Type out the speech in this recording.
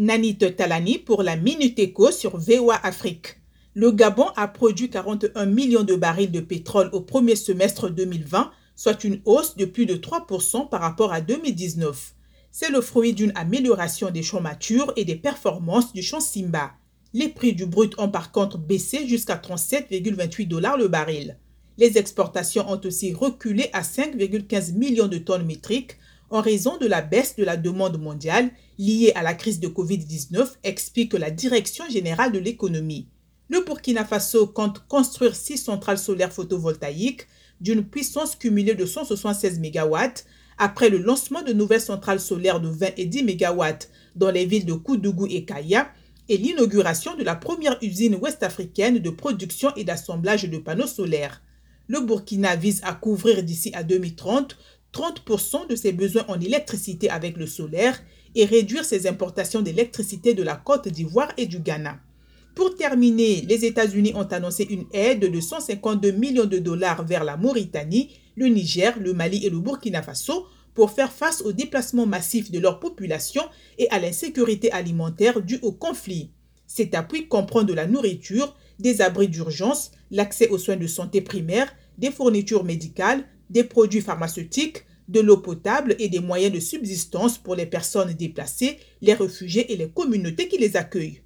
Nanit Talani pour la Minute Éco sur VOA Afrique. Le Gabon a produit 41 millions de barils de pétrole au premier semestre 2020, soit une hausse de plus de 3% par rapport à 2019. C'est le fruit d'une amélioration des champs matures et des performances du champ Simba. Les prix du brut ont par contre baissé jusqu'à 37,28 dollars le baril. Les exportations ont aussi reculé à 5,15 millions de tonnes métriques en raison de la baisse de la demande mondiale liée à la crise de Covid-19, explique la Direction générale de l'économie. Le Burkina Faso compte construire six centrales solaires photovoltaïques d'une puissance cumulée de 176 MW après le lancement de nouvelles centrales solaires de 20 et 10 MW dans les villes de Koudougou et Kaya et l'inauguration de la première usine ouest-africaine de production et d'assemblage de panneaux solaires. Le Burkina vise à couvrir d'ici à 2030 30% de ses besoins en électricité avec le solaire et réduire ses importations d'électricité de la Côte d'Ivoire et du Ghana. Pour terminer, les États-Unis ont annoncé une aide de 152 millions de dollars vers la Mauritanie, le Niger, le Mali et le Burkina Faso pour faire face au déplacement massif de leur population et à l'insécurité alimentaire due au conflit. Cet appui comprend de la nourriture, des abris d'urgence, l'accès aux soins de santé primaires, des fournitures médicales, des produits pharmaceutiques, de l'eau potable et des moyens de subsistance pour les personnes déplacées, les réfugiés et les communautés qui les accueillent.